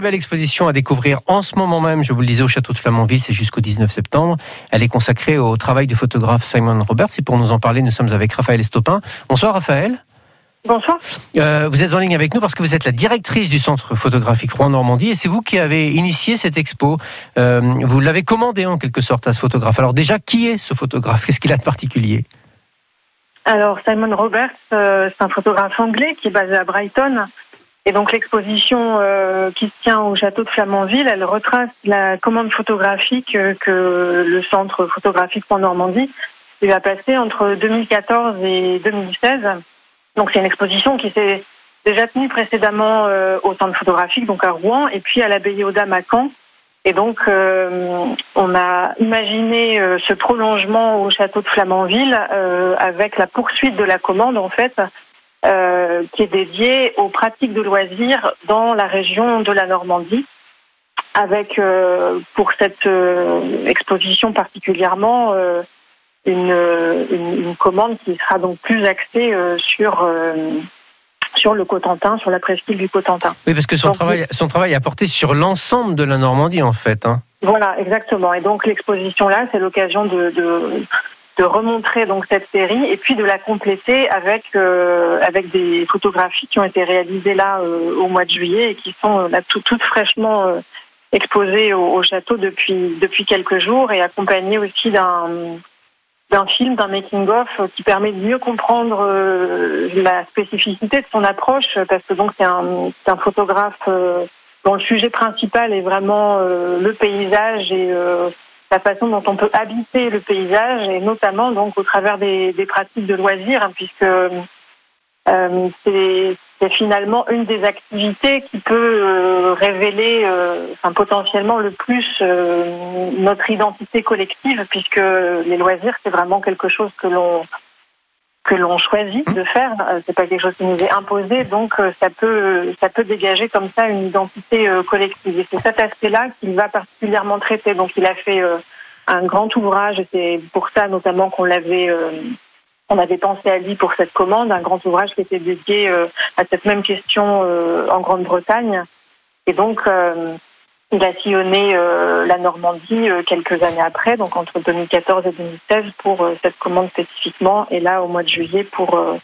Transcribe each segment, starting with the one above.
Belle exposition à découvrir en ce moment même, je vous le disais, au château de Flamanville, c'est jusqu'au 19 septembre. Elle est consacrée au travail du photographe Simon Roberts. Et pour nous en parler, nous sommes avec Raphaël Estopin. Bonsoir Raphaël. Bonsoir. Euh, vous êtes en ligne avec nous parce que vous êtes la directrice du Centre photographique Rouen-Normandie et c'est vous qui avez initié cette expo. Euh, vous l'avez commandé en quelque sorte à ce photographe. Alors déjà, qui est ce photographe? Qu'est-ce qu'il a de particulier? Alors Simon Roberts, euh, c'est un photographe anglais qui est basé à Brighton. Et donc l'exposition euh, qui se tient au château de Flamanville, elle retrace la commande photographique euh, que le centre photographique en Normandie lui a passé entre 2014 et 2016. Donc c'est une exposition qui s'est déjà tenue précédemment euh, au centre photographique, donc à Rouen, et puis à l'abbaye aux Dames à Caen. Et donc on a imaginé ce prolongement au château de Flamanville avec la poursuite de la commande en fait euh, qui est dédié aux pratiques de loisirs dans la région de la Normandie, avec euh, pour cette euh, exposition particulièrement une, une, une, commande qui sera donc plus axée sur sur le Cotentin, sur la presqu'île du Cotentin. Oui, parce que son, Donc, travail, son travail a porté sur l'ensemble de la Normandie en fait. hein. Voilà, exactement. Et donc l'exposition là, c'est l'occasion de, de de remontrer donc cette série et puis de la compléter avec euh, avec des photographies qui ont été réalisées là euh, au mois de juillet et qui sont euh, là tout, toutes fraîchement exposées au, au château depuis depuis quelques jours et accompagnées aussi d'un d'un film, d'un making-of qui permet de mieux comprendre la spécificité de son approche, parce que donc c'est un, un photographe dont le sujet principal est vraiment le paysage et la façon dont on peut habiter le paysage, et notamment donc au travers des, pratiques de loisirs, hein, puisque euh, c'est finalement une des activités qui peut euh, révéler euh, potentiellement le plus notre identité collective, puisque les loisirs, c'est vraiment quelque chose que l'on que l'on choisit de faire. Euh, C'est pas quelque chose qui nous est imposé, donc euh, ça peut ça peut dégager comme ça une identité euh, collective. Et c'est cet aspect-là qu'il va particulièrement traiter. Donc il a fait un grand ouvrage, c'est pour ça notamment qu'on l'avait on avait pensé à lui pour cette commande, un grand ouvrage qui était dédié à cette même question en Grande-Bretagne. Et donc, il a sillonné euh, la Normandie euh, quelques années après, donc entre 2014 et 2016, pour euh, cette commande spécifiquement, et là, au mois de juillet, pour, euh,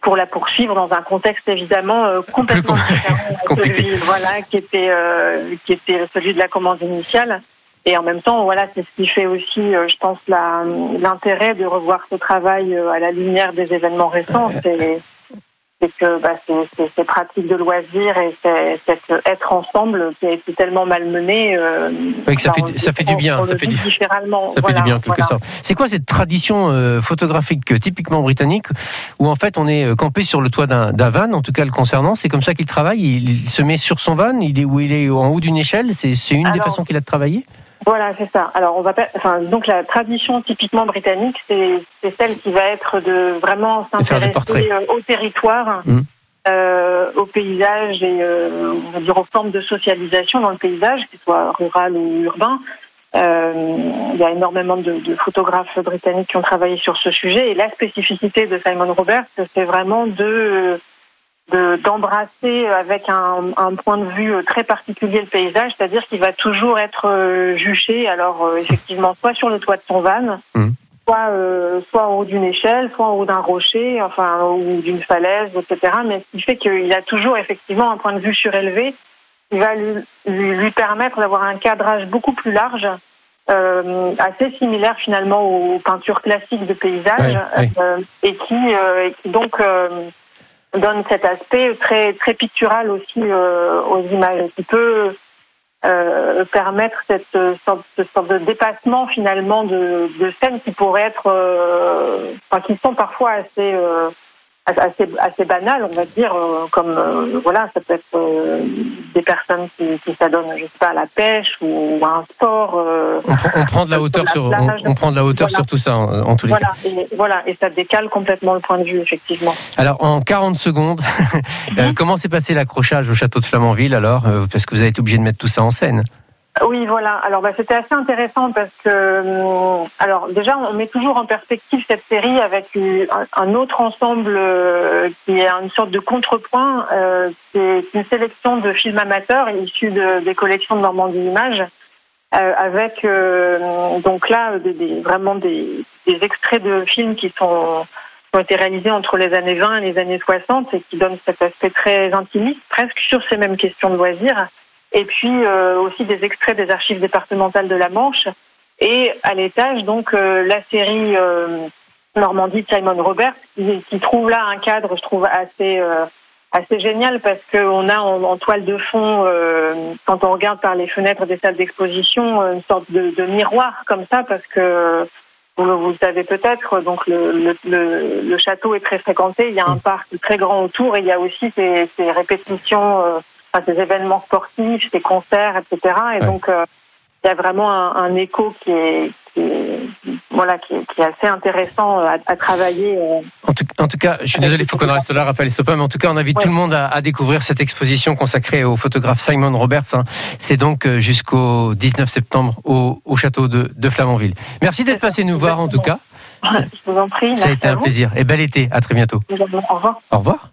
pour la poursuivre dans un contexte évidemment euh, complètement différent compliqué. celui, voilà, qui, était, euh, qui était celui de la commande initiale. Et en même temps, voilà, c'est ce qui fait aussi, euh, je pense, l'intérêt de revoir ce travail euh, à la lumière des événements récents. C'est que bah, ces pratiques de loisirs et c'est- cet être ensemble qui a été tellement malmené. Euh, Oui, que ça bah, fait- ça fait du bien, ça fait du- différemment. Ça fait du bien en quelque voilà. sorte. C'est quoi cette tradition euh, photographique euh, typiquement britannique où en fait on est euh, campé sur le toit d'un van, en tout cas le concernant, c'est comme ça qu'il travaille, il, il se met sur son van, il est où il est en haut d'une échelle, c'est une des façons qu'il a de travailler? Voilà, c'est ça. Alors, on va pas, enfin, donc la tradition typiquement britannique, c'est celle qui va être de vraiment s'intéresser euh, au territoire, Mhm. euh, au paysage et euh, on va dire aux formes de socialisation dans le paysage, qu'il soit rural ou urbain. Euh, il y a énormément de, de photographes britanniques qui ont travaillé sur ce sujet et la spécificité de Simon Roberts, c'est vraiment de de- d'embrasser avec un, un point de vue très particulier le paysage, c'est-à-dire qu'il va toujours être euh, juché, alors euh, effectivement, soit sur le toit de son van, Mhm. soit, euh, soit en haut d'une échelle, soit en haut d'un rocher, enfin, ou d'une falaise, etc. Mais ce qui fait qu'il a toujours effectivement un point de vue surélevé qui va lui, lui, lui permettre d'avoir un cadrage beaucoup plus large, euh, assez similaire finalement aux peintures classiques de paysage, euh, et, qui, euh, et qui donc euh, donne cet aspect très très pictural aussi euh, aux images, qui peut euh, permettre cette sorte, cette de dépassement finalement de, de scènes qui pourraient être, euh, enfin qui sont parfois assez euh, assez assez banales, on va dire, euh, comme euh, voilà, ça peut être euh, des personnes qui, qui s'adonnent, je sais pas, à la pêche ou à un sport. euh, on, prend, on prend de la hauteur sur, on, on prend de la hauteur Voilà. sur tout ça en, en tous les cas. voilà, et, voilà, et ça décale complètement le point de vue, effectivement. Alors en 40 secondes, euh, comment s'est passé l'accrochage au château de Flamanville alors Parce que vous avez été obligé de mettre tout ça en scène? Oui, voilà. Alors, bah, c'était assez intéressant parce que, hum, alors, déjà, on met toujours en perspective cette série avec un autre ensemble euh, qui est une sorte de contrepoint. Euh, c'est une sélection de films amateurs issus de, des collections de Normandie Images, euh, avec donc là vraiment des, des, extraits de films qui sont qui ont été réalisés entre les années 20 et les années 60 et qui donnent cet aspect très intimiste, presque sur ces mêmes questions de loisirs et puis euh, aussi des extraits des archives départementales de la Manche. Et à l'étage, donc, euh, la série euh, Normandie de Simon Robert, qui, qui, trouve là un cadre, je trouve, assez, assez génial parce qu'on a en, toile de fond, quand on regarde par les fenêtres des salles d'exposition, une sorte de, de, miroir comme ça, parce que vous, vous le savez peut-être, donc le, le, le, le, château est très fréquenté, il y a un parc très grand autour et il y a aussi ces, ces répétitions enfin, ces événements sportifs, ces concerts, etc. Et donc, euh, il y a vraiment un, un écho qui est, qui est, voilà, qui, qui, est assez intéressant à, à travailler. Euh, en tout, en tout, cas, je suis désolé, il faut qu'on reste là, Raphaël Stopin, mais en tout cas, on invite tout le monde à, à, découvrir cette exposition consacrée au photographe Simon Roberts. Hein. C'est donc euh, jusqu'au 19 septembre au, au château de, de, Flamanville. Merci d'être passé nous voir, en tout cas. Je vous en prie. Ça a été un plaisir. Et bel été. À très bientôt. Au revoir. Au revoir.